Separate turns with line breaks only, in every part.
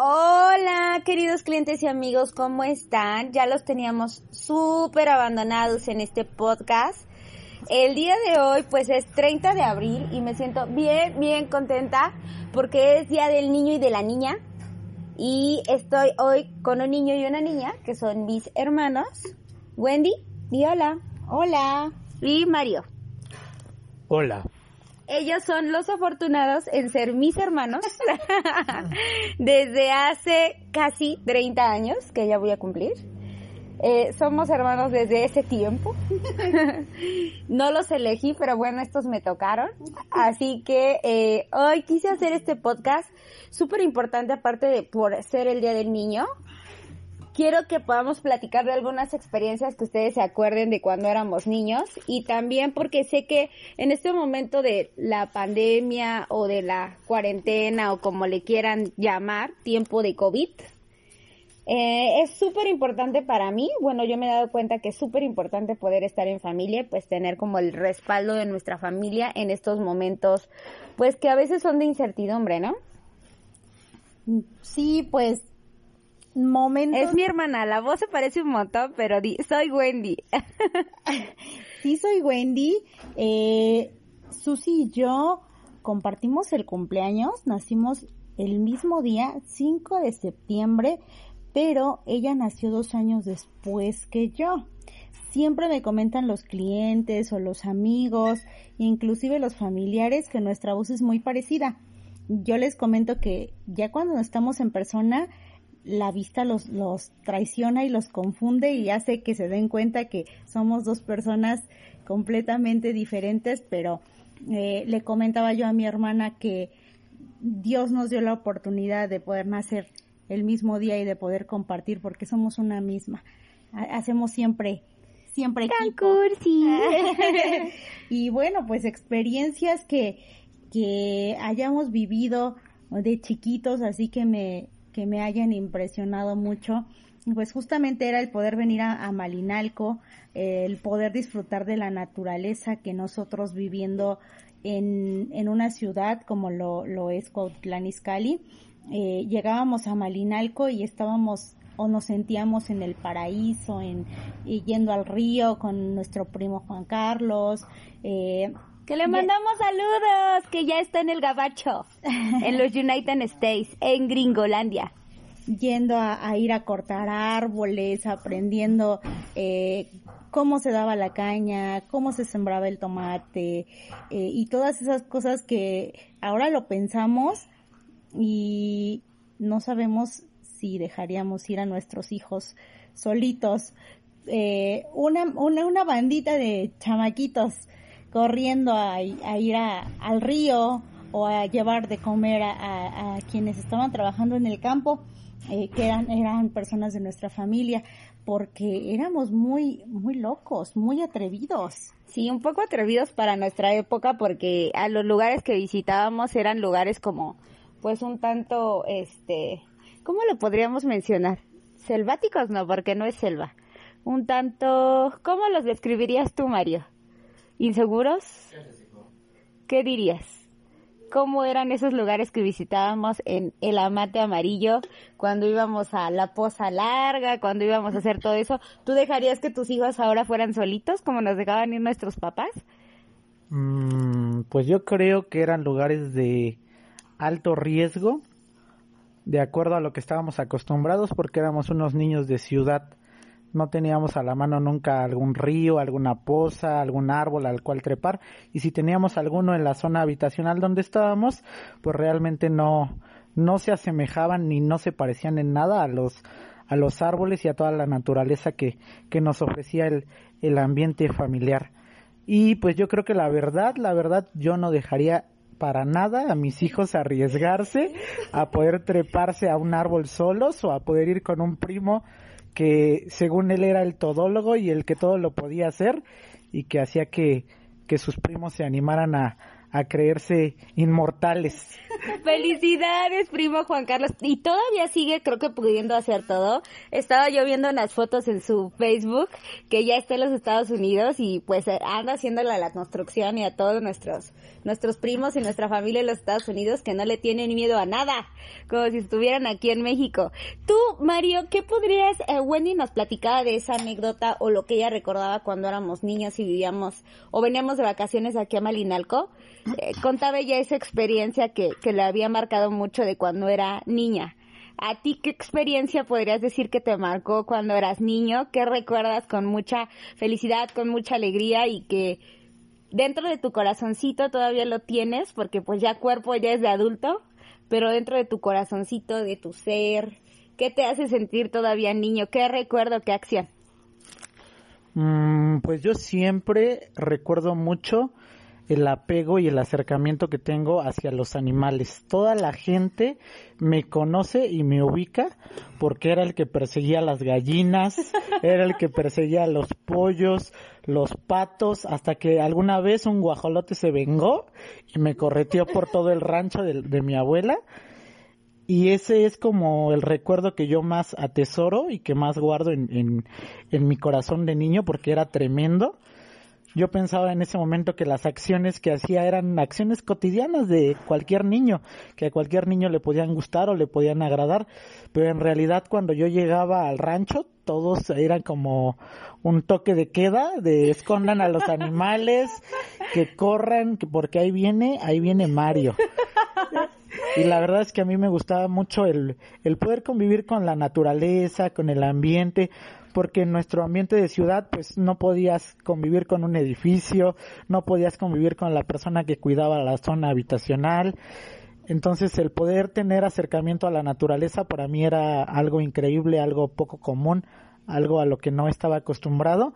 Hola, queridos clientes y amigos, ¿cómo están? Ya los teníamos súper abandonados en este podcast. El día de hoy pues es 30 de abril y me siento bien, bien contenta porque es Día del Niño y de la Niña. Y estoy hoy con un niño y una niña que son mis hermanos. Wendy, y hola.
Hola.
Y Mario.
Hola.
Ellos son los afortunados en ser mis hermanos desde hace casi 30 años que ya voy a cumplir. Eh, somos hermanos desde ese tiempo. no los elegí, pero bueno, estos me tocaron. Así que eh, hoy quise hacer este podcast súper importante, aparte de por ser el Día del Niño. Quiero que podamos platicar de algunas experiencias que ustedes se acuerden de cuando éramos niños y también porque sé que en este momento de la pandemia o de la cuarentena o como le quieran llamar, tiempo de COVID, eh, es súper importante para mí, bueno, yo me he dado cuenta que es súper importante poder estar en familia, pues tener como el respaldo de nuestra familia en estos momentos, pues que a veces son de incertidumbre, ¿no?
Sí, pues momentos.
Es mi hermana, la voz se parece un montón, pero soy Wendy.
sí, soy Wendy. Eh, Susi y yo compartimos el cumpleaños, nacimos el mismo día, 5 de septiembre, pero ella nació dos años después que yo. Siempre me comentan los clientes o los amigos, inclusive los familiares, que nuestra voz es muy parecida. Yo les comento que ya cuando estamos en persona, la vista los, los traiciona y los confunde y hace que se den cuenta que somos dos personas completamente diferentes, pero eh, le comentaba yo a mi hermana que Dios nos dio la oportunidad de poder nacer el mismo día y de poder compartir porque somos una misma. Hacemos siempre, siempre equipo. y bueno, pues experiencias que, que hayamos vivido de chiquitos, así que me, que me hayan impresionado mucho, pues justamente era el poder venir a, Malinalco, el poder disfrutar de la naturaleza que nosotros viviendo en, en una ciudad como lo, lo es Cuautlán Izcalli, eh, llegábamos a Malinalco y estábamos o nos sentíamos en el paraíso, en yendo al río con nuestro primo Juan Carlos.
Eh, que le mandamos saludos, que ya está en el gabacho, en los United States, en Gringolandia.
Yendo a, ir a cortar árboles, aprendiendo eh, cómo se daba la caña, cómo se sembraba el tomate eh, y todas esas cosas que ahora lo pensamos y no sabemos si dejaríamos ir a nuestros hijos solitos. Eh, una, una, una bandita de chamaquitos corriendo a, ir al río o a llevar de comer a, quienes estaban trabajando en el campo, eh, que eran, eran personas de nuestra familia, porque éramos muy, muy locos, muy atrevidos.
Sí, un poco atrevidos para nuestra época, porque a los lugares que visitábamos eran lugares como pues un tanto, este, ¿cómo lo podríamos mencionar? Selváticos no, porque no es selva. Un tanto, ¿cómo los describirías tú, Mario? ¿Inseguros? ¿Qué dirías? ¿Cómo eran esos lugares que visitábamos en el Amate Amarillo cuando íbamos a la Poza Larga, cuando íbamos a hacer todo eso? ¿Tú dejarías que tus hijos ahora fueran solitos como nos dejaban ir nuestros papás?
Mm, pues yo creo que eran lugares de alto riesgo, de acuerdo a lo que estábamos acostumbrados, porque éramos unos niños de ciudad. No teníamos a la mano nunca algún río, alguna poza, algún árbol al cual trepar. Y si teníamos alguno en la zona habitacional donde estábamos, pues realmente no, no se asemejaban ni no se parecían en nada a los, a los árboles y a toda la naturaleza que, que nos ofrecía el, el ambiente familiar. Y pues yo creo que la verdad, la verdad, yo no dejaría para nada a mis hijos arriesgarse, a poder treparse a un árbol solos o a poder ir con un primo que según él era el todólogo y el que todo lo podía hacer y que hacía que, que sus primos se animaran a, a creerse inmortales.
Felicidades, primo Juan Carlos. Y todavía sigue, creo que pudiendo hacer todo. Estaba yo viendo unas fotos en su Facebook, que ya está en los Estados Unidos y pues anda haciéndole a la construcción y a todos nuestros, nuestros primos y nuestra familia en los Estados Unidos que no le tienen miedo a nada, como si estuvieran aquí en México. Tú, Mario, ¿qué podrías, eh, Wendy nos platicaba de esa anécdota o lo que ella recordaba cuando éramos niños y vivíamos o veníamos de vacaciones aquí a Malinalco? Eh, contaba ella esa experiencia que, que le había marcado mucho de cuando era niña. ¿A ti qué experiencia podrías decir que te marcó cuando eras niño? ¿Qué recuerdas con mucha felicidad, con mucha alegría y que dentro de tu corazoncito todavía lo tienes? Porque pues ya cuerpo ya es de adulto, pero dentro de tu corazoncito, de tu ser, ¿qué te hace sentir todavía niño? ¿Qué recuerdo, qué acción?
Mm, pues yo siempre recuerdo mucho el apego y el acercamiento que tengo hacia los animales. Toda la gente me conoce y me ubica porque era el que perseguía las gallinas, era el que perseguía los pollos, los patos, hasta que alguna vez un guajolote se vengó y me correteó por todo el rancho de, mi abuela. Y ese es como el recuerdo que yo más atesoro y que más guardo en, en mi corazón de niño porque era tremendo yo pensaba en ese momento que las acciones que hacía eran acciones cotidianas de cualquier niño, que a cualquier niño le podían gustar o le podían agradar, pero en realidad cuando yo llegaba al rancho todos eran como un toque de queda, de escondan a los animales, que corran, que porque ahí viene, ahí viene Mario. Y la verdad es que a mí me gustaba mucho el, el poder convivir con la naturaleza, con el ambiente, porque en nuestro ambiente de ciudad pues no podías convivir con un edificio, no podías convivir con la persona que cuidaba la zona habitacional. Entonces el poder tener acercamiento a la naturaleza para mí era algo increíble, algo poco común, algo a lo que no estaba acostumbrado.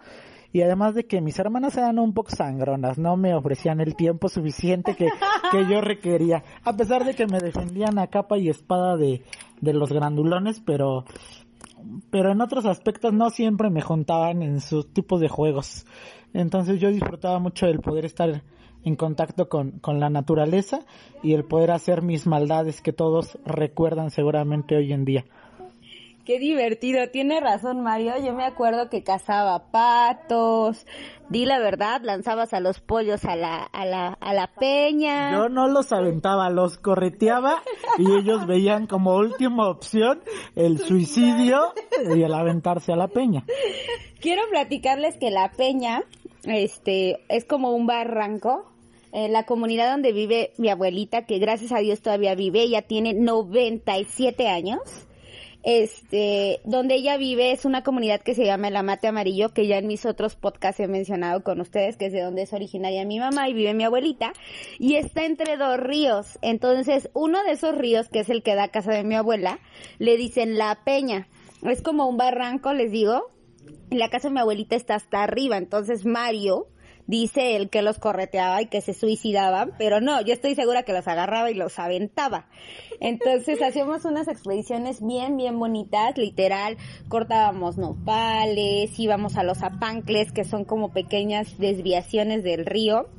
Y además de que mis hermanas eran un poco sangronas, no me ofrecían el tiempo suficiente que, que yo requería, a pesar de que me defendían a capa y espada de, de los grandulones, pero pero en otros aspectos no siempre me juntaban en sus tipos de juegos. Entonces yo disfrutaba mucho el poder estar en contacto con, con la naturaleza y el poder hacer mis maldades que todos recuerdan seguramente hoy en día.
Qué divertido, tiene razón Mario, yo me acuerdo que cazaba patos, di la verdad, lanzabas a los pollos a la, a la, a la peña.
Yo no los aventaba, los correteaba y ellos veían como última opción el suicidio y el aventarse a la peña.
Quiero platicarles que la peña, este, es como un barranco la comunidad donde vive mi abuelita, que gracias a Dios todavía vive, ella tiene 97 años este, donde ella vive es una comunidad que se llama El Amate Amarillo, que ya en mis otros podcasts he mencionado con ustedes, que es de donde es originaria mi mamá y vive mi abuelita, y está entre dos ríos. Entonces, uno de esos ríos, que es el que da casa de mi abuela, le dicen La Peña. Es como un barranco, les digo, la casa de mi abuelita está hasta arriba, entonces Mario, dice él que los correteaba y que se suicidaban, pero no, yo estoy segura que los agarraba y los aventaba. Entonces hacíamos unas expediciones bien, bien bonitas, literal, cortábamos nopales, íbamos a los apancles, que son como pequeñas desviaciones del río,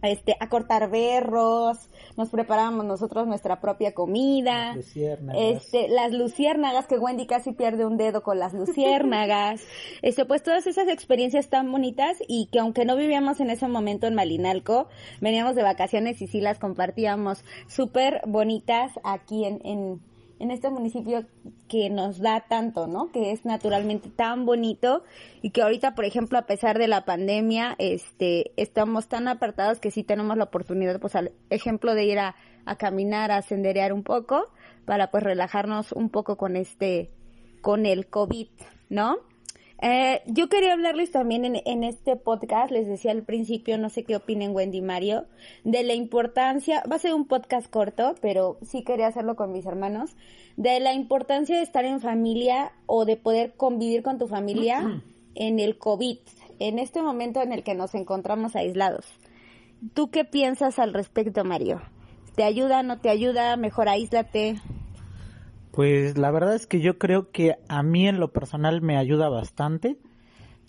este, a cortar berros, nos preparábamos nosotros nuestra propia comida. Las este, las luciérnagas, que Wendy casi pierde un dedo con las luciérnagas. este, pues todas esas experiencias tan bonitas y que aunque no vivíamos en ese momento en Malinalco, veníamos de vacaciones y sí las compartíamos súper bonitas aquí en, en, en este municipio que nos da tanto, ¿no? Que es naturalmente tan bonito y que ahorita, por ejemplo, a pesar de la pandemia, este, estamos tan apartados que sí tenemos la oportunidad, pues, al ejemplo de ir a, a caminar, a senderear un poco para, pues, relajarnos un poco con este, con el COVID, ¿no? Eh, yo quería hablarles también en, en, este podcast, les decía al principio, no sé qué opinen Wendy y Mario, de la importancia, va a ser un podcast corto, pero sí quería hacerlo con mis hermanos, de la importancia de estar en familia o de poder convivir con tu familia en el COVID, en este momento en el que nos encontramos aislados. ¿Tú qué piensas al respecto, Mario? ¿Te ayuda, no te ayuda? Mejor aíslate.
Pues la verdad es que yo creo que a mí en lo personal me ayuda bastante.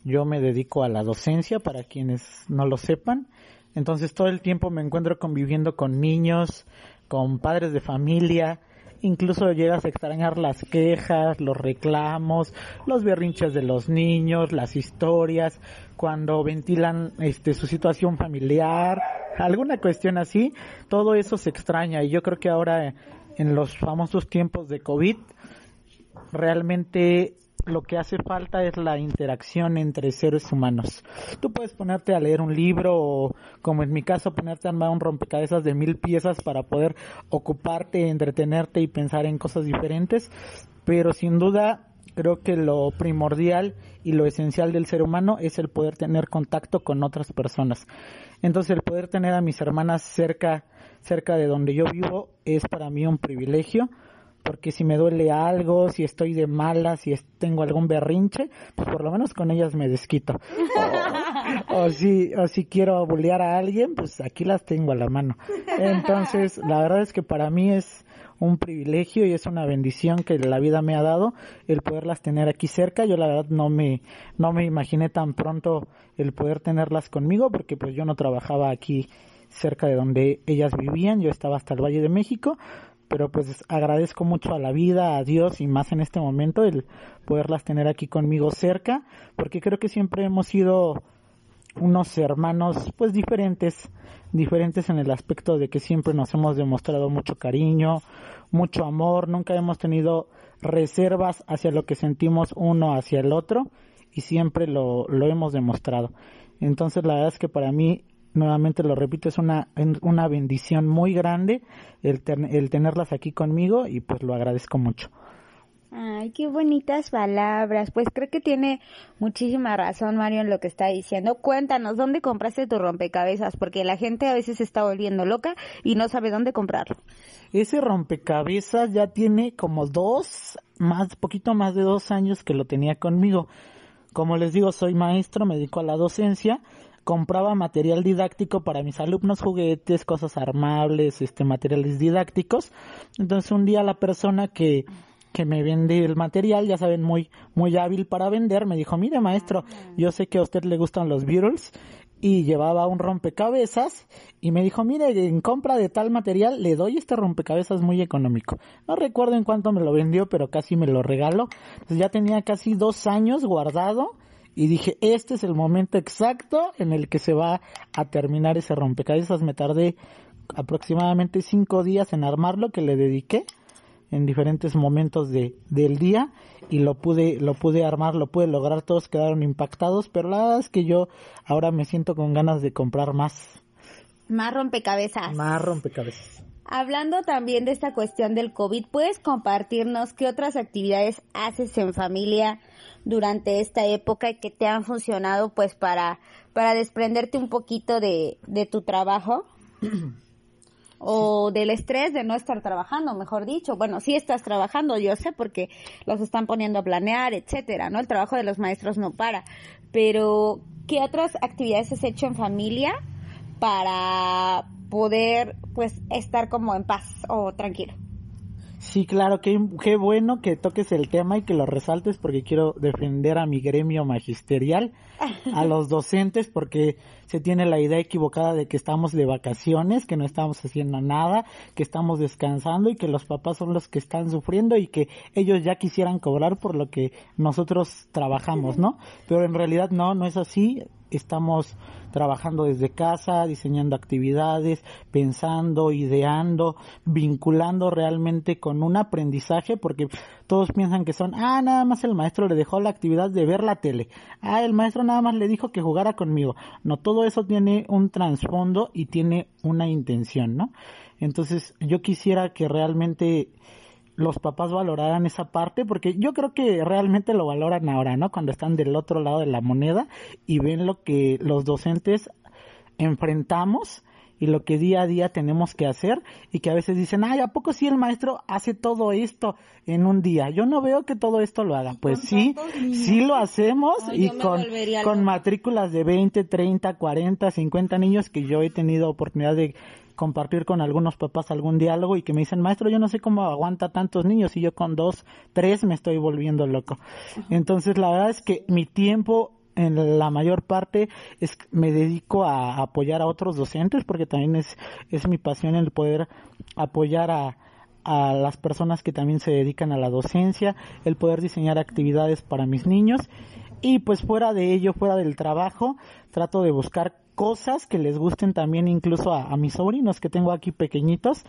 Yo me dedico a la docencia para quienes no lo sepan. Entonces todo el tiempo me encuentro conviviendo con niños, con padres de familia, incluso llegas a extrañar las quejas, los reclamos, los berrinches de los niños, las historias, cuando ventilan este su situación familiar, alguna cuestión así, todo eso se extraña y yo creo que ahora en los famosos tiempos de COVID realmente lo que hace falta es la interacción entre seres humanos. Tú puedes ponerte a leer un libro o, como en mi caso, ponerte a armar un rompecabezas de mil piezas para poder ocuparte, entretenerte y pensar en cosas diferentes, pero sin duda creo que lo primordial y lo esencial del ser humano es el poder tener contacto con otras personas. Entonces el poder tener a mis hermanas cerca, cerca de donde yo vivo es para mí un privilegio porque si me duele algo, si estoy de mala, si tengo algún berrinche, pues por lo menos con ellas me desquito. o, si, o si quiero bullear a alguien, pues aquí las tengo a la mano. Entonces, la verdad es que para mí es un privilegio y es una bendición que la vida me ha dado el poderlas tener aquí cerca. Yo la verdad no me, no me imaginé tan pronto el poder tenerlas conmigo porque pues yo no trabajaba aquí cerca de donde ellas vivían, yo estaba hasta el Valle de México, pero pues agradezco mucho a la vida, a Dios y más en este momento el poderlas tener aquí conmigo cerca, porque creo que siempre hemos sido unos hermanos pues diferentes, diferentes en el aspecto de que siempre nos hemos demostrado mucho cariño, mucho amor, nunca hemos tenido reservas hacia lo que sentimos uno hacia el otro y siempre lo, lo hemos demostrado. Entonces la verdad es que para mí nuevamente lo repito, es una, una bendición muy grande el, el tenerlas aquí conmigo y pues lo agradezco mucho.
Ay, qué bonitas palabras. Pues creo que tiene muchísima razón Mario en lo que está diciendo. Cuéntanos, ¿dónde compraste tu rompecabezas? Porque la gente a veces se está volviendo loca y no sabe dónde comprarlo.
Ese rompecabezas ya tiene como dos, más, poquito más de dos años que lo tenía conmigo. Como les digo, soy maestro, me dedico a la docencia compraba material didáctico para mis alumnos, juguetes, cosas armables, este, materiales didácticos. Entonces un día la persona que, que me vende el material, ya saben, muy, muy hábil para vender, me dijo, mire maestro, yo sé que a usted le gustan los Beatles y llevaba un rompecabezas y me dijo, mire, en compra de tal material le doy este rompecabezas muy económico. No recuerdo en cuánto me lo vendió, pero casi me lo regaló. Entonces ya tenía casi dos años guardado y dije, este es el momento exacto en el que se va a terminar ese rompecabezas. Me tardé aproximadamente cinco días en armarlo, que le dediqué en diferentes momentos de, del día y lo pude, lo pude armar, lo pude lograr, todos quedaron impactados, pero la verdad es que yo ahora me siento con ganas de comprar más.
Más rompecabezas.
Más rompecabezas.
Hablando también de esta cuestión del COVID, ¿puedes compartirnos qué otras actividades haces en familia durante esta época y que te han funcionado pues para, para desprenderte un poquito de, de tu trabajo? o del estrés de no estar trabajando, mejor dicho. Bueno, sí estás trabajando, yo sé, porque los están poniendo a planear, etcétera, ¿no? El trabajo de los maestros no para. Pero, ¿qué otras actividades has hecho en familia para poder, pues, estar como en paz o tranquilo?
Sí, claro, qué, qué bueno que toques el tema y que lo resaltes porque quiero defender a mi gremio magisterial, a los docentes, porque se tiene la idea equivocada de que estamos de vacaciones, que no estamos haciendo nada, que estamos descansando y que los papás son los que están sufriendo y que ellos ya quisieran cobrar por lo que nosotros trabajamos, ¿no? Pero en realidad no, no es así estamos trabajando desde casa, diseñando actividades, pensando, ideando, vinculando realmente con un aprendizaje, porque todos piensan que son, ah, nada más el maestro le dejó la actividad de ver la tele, ah, el maestro nada más le dijo que jugara conmigo. No, todo eso tiene un trasfondo y tiene una intención, ¿no? Entonces, yo quisiera que realmente los papás valoraran esa parte, porque yo creo que realmente lo valoran ahora, ¿no? Cuando están del otro lado de la moneda y ven lo que los docentes enfrentamos y lo que día a día tenemos que hacer y que a veces dicen, ay, ¿a poco sí el maestro hace todo esto en un día? Yo no veo que todo esto lo haga. Pues sí, sí lo hacemos y con, con matrículas de 20, 30, 40, 50 niños que yo he tenido oportunidad de compartir con algunos papás algún diálogo y que me dicen, maestro, yo no sé cómo aguanta tantos niños y yo con dos, tres me estoy volviendo loco. Entonces, la verdad es que mi tiempo en la mayor parte es me dedico a apoyar a otros docentes porque también es, es mi pasión el poder apoyar a, a las personas que también se dedican a la docencia, el poder diseñar actividades para mis niños. Y pues fuera de ello, fuera del trabajo, trato de buscar cosas que les gusten también incluso a, a mis sobrinos que tengo aquí pequeñitos.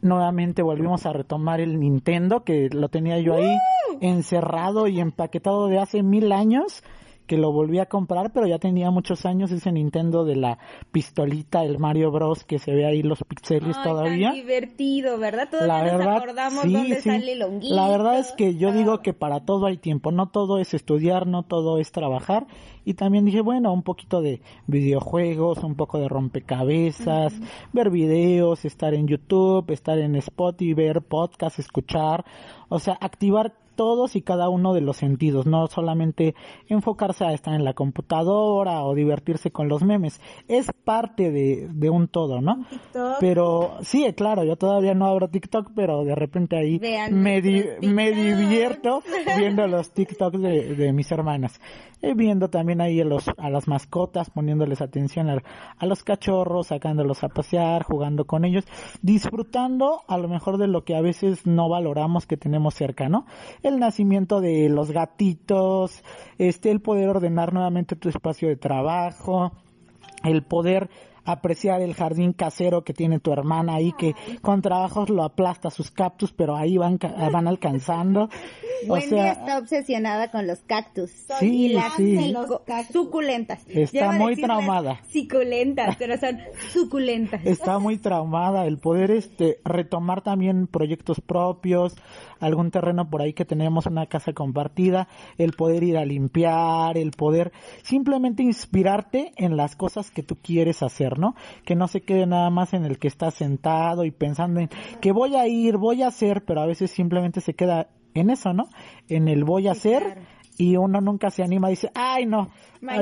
Nuevamente volvimos a retomar el Nintendo que lo tenía yo ahí encerrado y empaquetado de hace mil años que lo volví a comprar, pero ya tenía muchos años ese Nintendo de la pistolita, el Mario Bros, que se ve ahí los pixeles todavía.
Tan divertido, ¿verdad? Todavía la verdad, nos acordamos sí, dónde sale el honguito.
La verdad es que yo digo que para todo hay tiempo, no todo es estudiar, no todo es trabajar. Y también dije, bueno, un poquito de videojuegos, un poco de rompecabezas, ver videos, estar en YouTube, estar en Spotify, ver podcasts, escuchar, o sea, activar todos y cada uno de los sentidos, no solamente enfocarse a estar en la computadora o divertirse con los memes, es parte de, de un todo, ¿no? Pero sí, claro, yo todavía no abro TikTok, pero de repente ahí me, me divierto viendo los TikToks de, de mis hermanas. Eh, viendo también ahí a, los, a las mascotas, poniéndoles atención a, a, los cachorros, sacándolos a pasear, jugando con ellos, disfrutando a lo mejor de lo que a veces no valoramos que tenemos cerca, ¿no? El nacimiento de los gatitos, este, el poder ordenar nuevamente tu espacio de trabajo, el poder apreciar el jardín casero que tiene tu hermana ahí que con trabajos lo aplasta sus cactus pero ahí van van alcanzando.
Wendy está obsesionada con los cactus.
Sí,
y las
sí.
suculentas.
Está muy traumada.
suculentas pero son suculentas.
Está muy traumada el poder este retomar también proyectos propios algún terreno por ahí que tenemos una casa compartida el poder ir a limpiar el poder simplemente inspirarte en las cosas que tú quieres hacer ¿no? Que no se quede nada más en el que está sentado y pensando en que voy a ir, voy a hacer, pero a veces simplemente se queda en eso, ¿no? En el voy a hacer y uno nunca se anima, dice, ay no,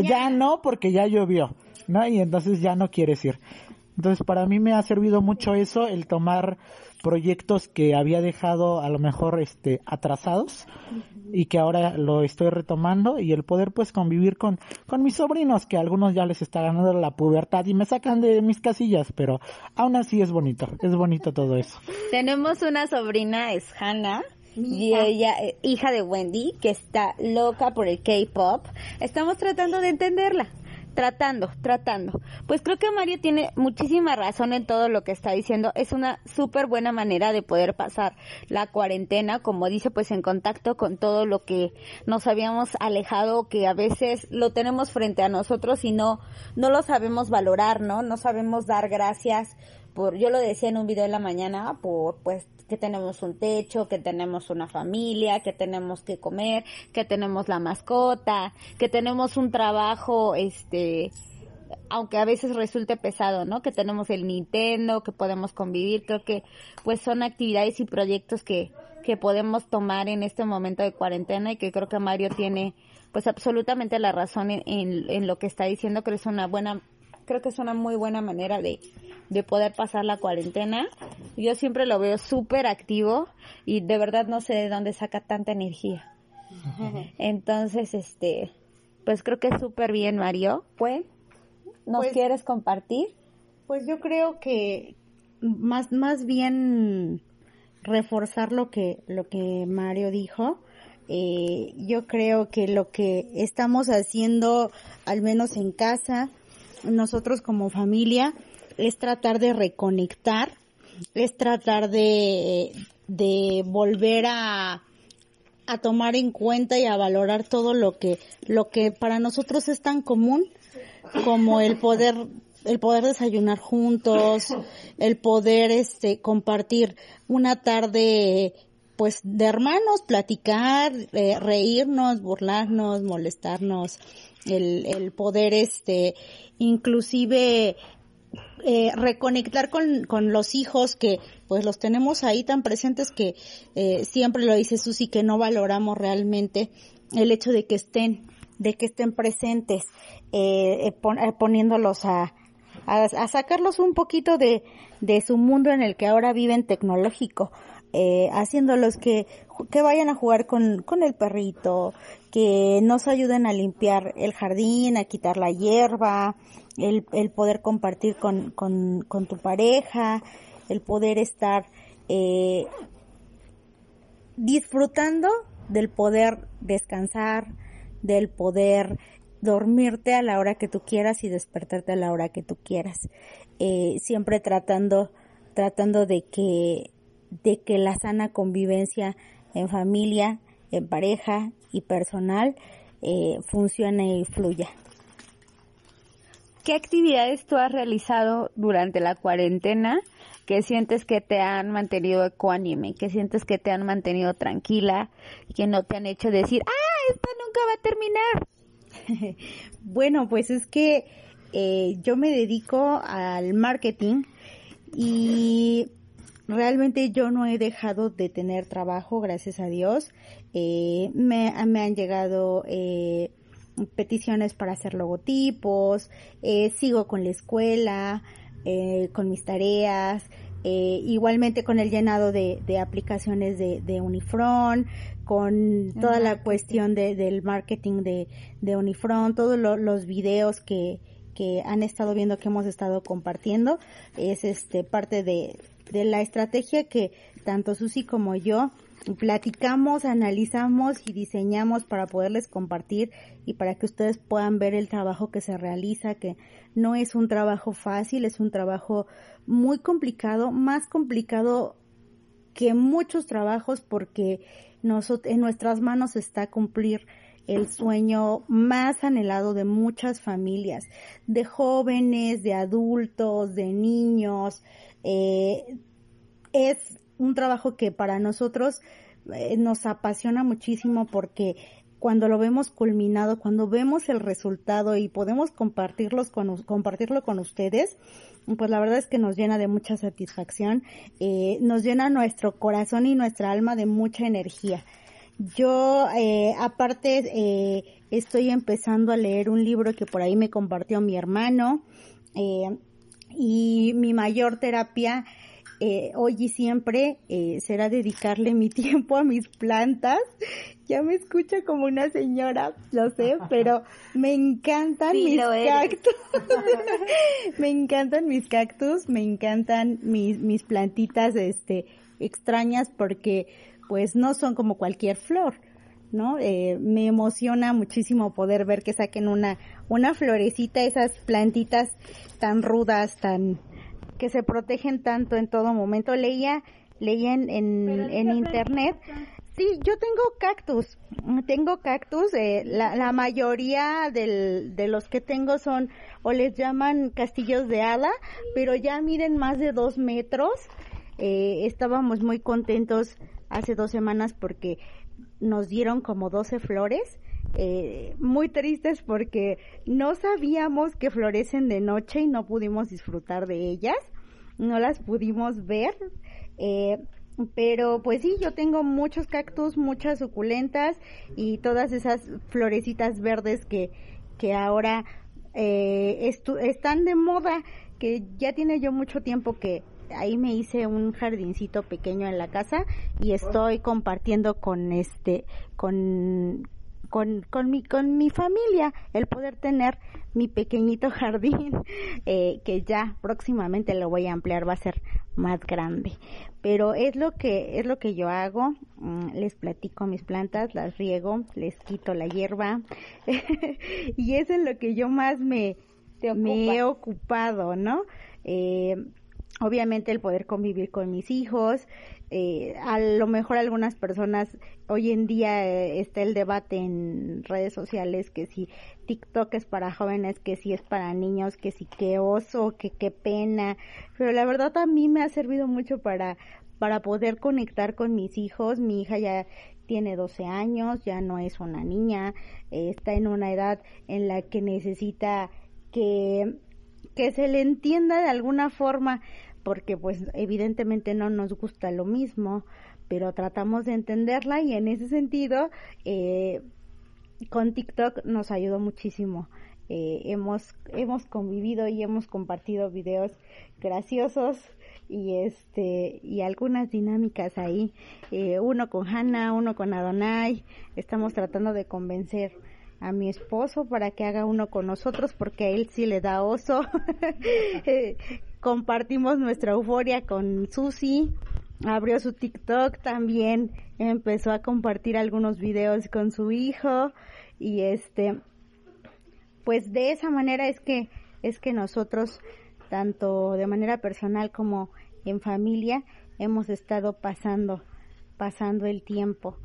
ya no porque ya llovió, ¿no? Y entonces ya no quieres ir. Entonces para mí me ha servido mucho eso, el tomar proyectos que había dejado a lo mejor este atrasados y que ahora lo estoy retomando y el poder pues convivir con con mis sobrinos que a algunos ya les está ganando la pubertad y me sacan de mis casillas pero aún así es bonito es bonito todo eso.
Tenemos una sobrina es Hannah y ella, eh, hija de Wendy, que está loca por el K-pop. Estamos tratando de entenderla tratando, tratando. Pues creo que Mario tiene muchísima razón en todo lo que está diciendo. Es una súper buena manera de poder pasar la cuarentena, como dice, pues en contacto con todo lo que nos habíamos alejado, que a veces lo tenemos frente a nosotros y no, no lo sabemos valorar, ¿no? No sabemos dar gracias por, yo lo decía en un video en la mañana, por pues que tenemos un techo, que tenemos una familia, que tenemos que comer, que tenemos la mascota, que tenemos un trabajo, este, aunque a veces resulte pesado, ¿no? Que tenemos el Nintendo, que podemos convivir, creo que pues son actividades y proyectos que, que podemos tomar en este momento de cuarentena y que creo que Mario tiene pues absolutamente la razón en, en lo que está diciendo, que es una buena, creo que es una muy buena manera de, de poder pasar la cuarentena. Yo siempre lo veo súper activo y de verdad no sé de dónde saca tanta energía. Entonces, este, pues creo que es súper bien, Mario. Pues, ¿nos
Pues-
quieres compartir?
Pues yo creo que más, más bien reforzar lo que, lo que Mario dijo. Eh, yo creo que lo que estamos haciendo, al menos en casa, nosotros como familia, es tratar de reconectar, es tratar de, de volver a, a tomar en cuenta y a valorar todo lo que, lo que para nosotros es tan común como el poder el poder desayunar juntos, el poder este compartir una tarde pues de hermanos, platicar, eh, reírnos, burlarnos, molestarnos, el, el poder este inclusive eh, reconectar con, con los hijos que pues los tenemos ahí tan presentes que eh, siempre lo dice Susi que no valoramos realmente el hecho de que estén de que estén presentes eh, poniéndolos a, a, sacarlos un poquito de, de su mundo en el que ahora viven tecnológico eh, haciéndolos que, que vayan a jugar con, con el perrito, que nos ayuden a limpiar el jardín, a quitar la hierba, el, el poder compartir con, con, con, tu pareja, el poder estar eh, disfrutando del poder descansar, del poder dormirte a la hora que tú quieras y despertarte a la hora que tú quieras. Eh, siempre tratando, tratando de que de que la sana convivencia en familia, en pareja y personal eh, funcione y fluya.
¿Qué actividades tú has realizado durante la cuarentena que sientes que te han mantenido ecuánime, que sientes que te han mantenido tranquila, que no te han hecho decir, ah, esto nunca va a
terminar? bueno, pues es que eh, yo me dedico al marketing y Realmente yo no he dejado de tener trabajo, gracias a Dios. Eh, me, han llegado eh, peticiones para hacer logotipos, eh, sigo con la escuela, con mis tareas, igualmente con el llenado de, aplicaciones de, de Unifron, con toda la cuestión del marketing de, de Unifron, todos los videos que, que han estado viendo que hemos estado compartiendo es este parte de, de la estrategia que tanto Susi como yo platicamos, analizamos y diseñamos para poderles compartir y para que ustedes puedan ver el trabajo que se realiza, que no es un trabajo fácil, es un trabajo muy complicado, más complicado que muchos trabajos porque en nuestras manos está cumplir el sueño más anhelado de muchas familias, de jóvenes, de adultos, de niños, eh, es un trabajo que para nosotros eh, nos apasiona muchísimo porque cuando lo vemos culminado, cuando vemos el resultado y podemos compartirlos con, compartirlo con ustedes, pues la verdad es que nos llena de mucha satisfacción, eh, nos llena nuestro corazón y nuestra alma de mucha energía. Yo, eh, aparte, eh, estoy empezando a leer un libro que por ahí me compartió mi hermano, eh, y mi mayor terapia eh, hoy y siempre eh, será dedicarle mi tiempo a mis plantas. Ya me escucho como una señora, lo sé, pero me encantan mis cactus. me encantan mis cactus, me encantan mis, mis plantitas, este, extrañas porque pues no son como cualquier flor. ¿no? Eh, me emociona muchísimo poder ver que saquen una, una florecita, esas plantitas tan rudas, tan, que se protegen tanto en todo momento. Leía, leía en, en, internet. Sí, yo tengo cactus, tengo cactus, eh, la, la mayoría del, de los que tengo son, o les llaman castillos de hada, pero ya miden más de dos metros. Eh, estábamos muy contentos hace dos semanas porque nos dieron como 12 flores. Eh, muy tristes porque no sabíamos que florecen de noche y no pudimos disfrutar de ellas, no las pudimos ver, eh, pero pues sí, yo tengo muchos cactus, muchas suculentas y todas esas florecitas verdes que, que ahora eh, están de moda, que ya tiene yo mucho tiempo que, ahí me hice un jardincito pequeño en la casa y estoy compartiendo con este, con, con, con, mi, con mi familia el poder tener mi pequeñito jardín eh, que ya próximamente lo voy a ampliar va a ser más grande. Pero es lo que es lo que yo hago mm, les platico mis plantas las riego les quito la hierba y es en lo que yo más me me he ocupado no eh, obviamente el poder convivir con mis hijos, eh, a lo mejor algunas personas hoy en día eh, está el debate en redes sociales que si TikTok es para jóvenes, que si es para niños, que si qué oso, que qué pena, pero la verdad a mí me ha servido mucho para para poder conectar con mis hijos. Mi hija ya tiene 12 años, ya no es una niña, eh, está en una edad en la que necesita que que se le entienda de alguna forma, porque pues evidentemente no nos gusta lo mismo, pero tratamos de entenderla y en ese sentido eh, con TikTok nos ayudó muchísimo. Eh, hemos, hemos convivido y hemos compartido videos graciosos y este y algunas dinámicas ahí eh, uno con Hannah uno con Adonai estamos tratando de convencer a mi esposo para que haga uno con nosotros porque a él sí le da oso. Eh, compartimos nuestra euforia con Susi. Abrió su TikTok también empezó a compartir algunos videos con su hijo. Y este pues de esa manera es que es que nosotros tanto de manera personal como en familia hemos estado pasando pasando el tiempo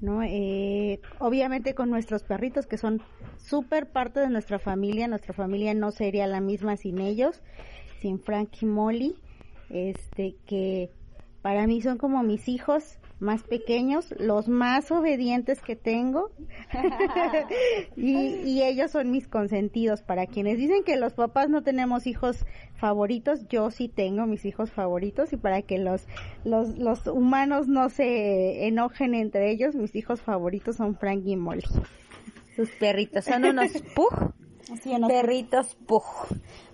no eh, obviamente con nuestros perritos que son súper parte de nuestra familia nuestra familia no sería la misma sin ellos sin Frank y Molly este que para mí son como mis hijos más pequeños, los más obedientes que tengo. y, ellos son mis consentidos. Para quienes dicen que los papás no tenemos hijos favoritos, yo sí tengo mis hijos favoritos. Y para que los, los, los humanos no se enojen entre ellos, mis hijos favoritos son Frank y Molly.
Sus perritos son unos pug perritos pug,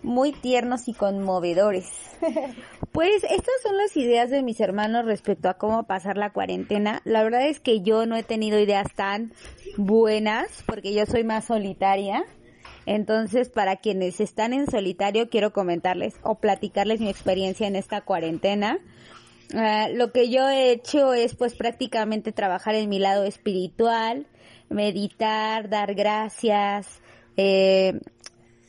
muy tiernos y conmovedores. Pues estas son las ideas de mis hermanos respecto a cómo pasar la cuarentena. La verdad es que yo no he tenido ideas tan buenas porque yo soy más solitaria. Entonces, para quienes están en solitario, quiero comentarles o platicarles mi experiencia en esta cuarentena. Ah, lo que yo he hecho es pues prácticamente trabajar en mi lado espiritual, meditar, dar gracias, eh,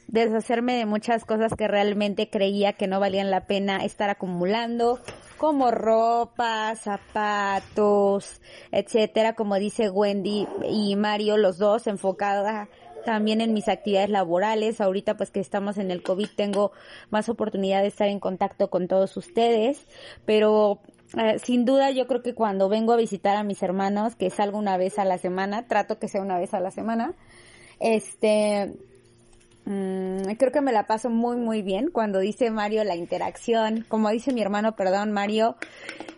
deshacerme de muchas cosas que realmente creía que no valían la pena estar acumulando, como ropa, zapatos, etcétera, como dice Wendy y Mario, los dos enfocada también en mis actividades laborales. Ahorita pues que estamos en el COVID tengo más oportunidad de estar en contacto con todos ustedes, pero eh, sin duda yo creo que cuando vengo a visitar a mis hermanos, que salgo una vez a la semana, trato que sea una vez a la semana, este, mm, creo que me la paso muy, muy bien cuando dice Mario la interacción, como dice mi hermano, perdón, Mario,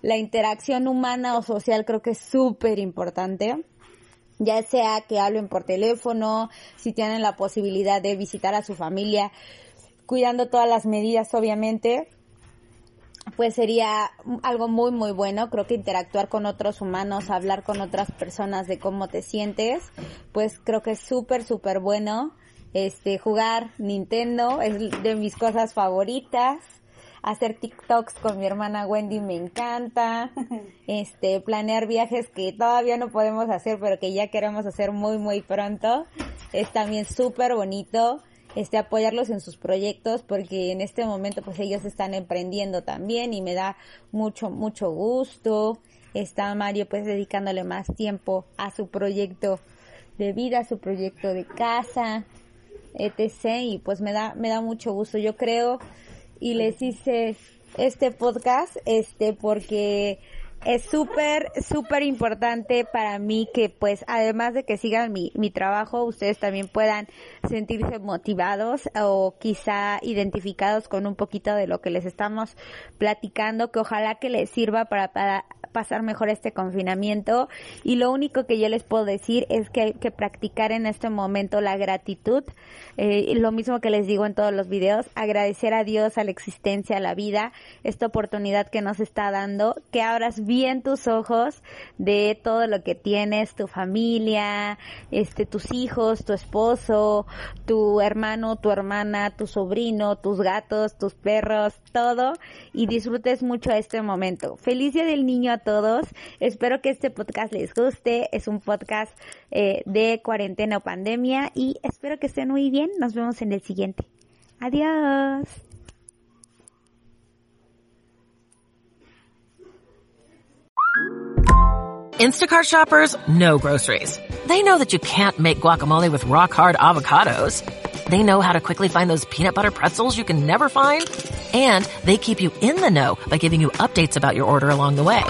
la interacción humana o social creo que es súper importante ya sea que hablen por teléfono, si tienen la posibilidad de visitar a su familia, cuidando todas las medidas, obviamente, pues sería algo muy muy bueno. Creo que interactuar con otros humanos, hablar con otras personas de cómo te sientes, pues creo que es súper súper bueno. Este, jugar Nintendo es de mis cosas favoritas. Hacer TikToks con mi hermana Wendy me encanta. Este, planear viajes que todavía no podemos hacer, pero que ya queremos hacer muy muy pronto. Es también súper bonito este apoyarlos en sus proyectos porque en este momento pues ellos están emprendiendo también y me da mucho mucho gusto. Está Mario pues dedicándole más tiempo a su proyecto de vida, a su proyecto de casa, etc. y pues me da me da mucho gusto. Yo creo y les hice este podcast este porque es súper, súper importante para mí que pues además de que sigan mi, mi trabajo, ustedes también puedan sentirse motivados o quizá identificados con un poquito de lo que les estamos platicando, que ojalá que les sirva para, para pasar mejor este confinamiento. Y lo único que yo les puedo decir es que hay que practicar en este momento la gratitud. Eh, lo mismo que les digo en todos los videos, agradecer a Dios, a la existencia, a la vida, esta oportunidad que nos está dando, que abras bien tus ojos de todo lo que tienes, tu familia, este, tus hijos, tu esposo, tu hermano, tu hermana, tu sobrino, tus gatos, tus perros, todo, y disfrutes mucho este momento. Feliz Día del Niño a todos. Espero que este podcast les guste. Es un podcast eh, de cuarentena o pandemia y espero que estén muy bien. Nos vemos en el siguiente. Adiós.
Instacart shoppers no groceries. They know that you can't make guacamole with rock hard avocados. They know how to quickly find those peanut butter pretzels you can never find. And they keep you in the know by giving you updates about your order along the way.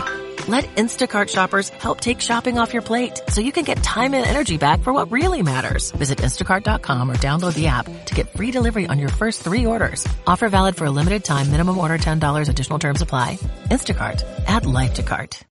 Let Instacart shoppers help take shopping off your plate so you can get time and energy back for what really matters. Visit instacart.com or download the app to get free delivery on your first three orders. Offer valid for a limited time. Minimum order $10. Additional terms apply. Instacart. Add life to cart.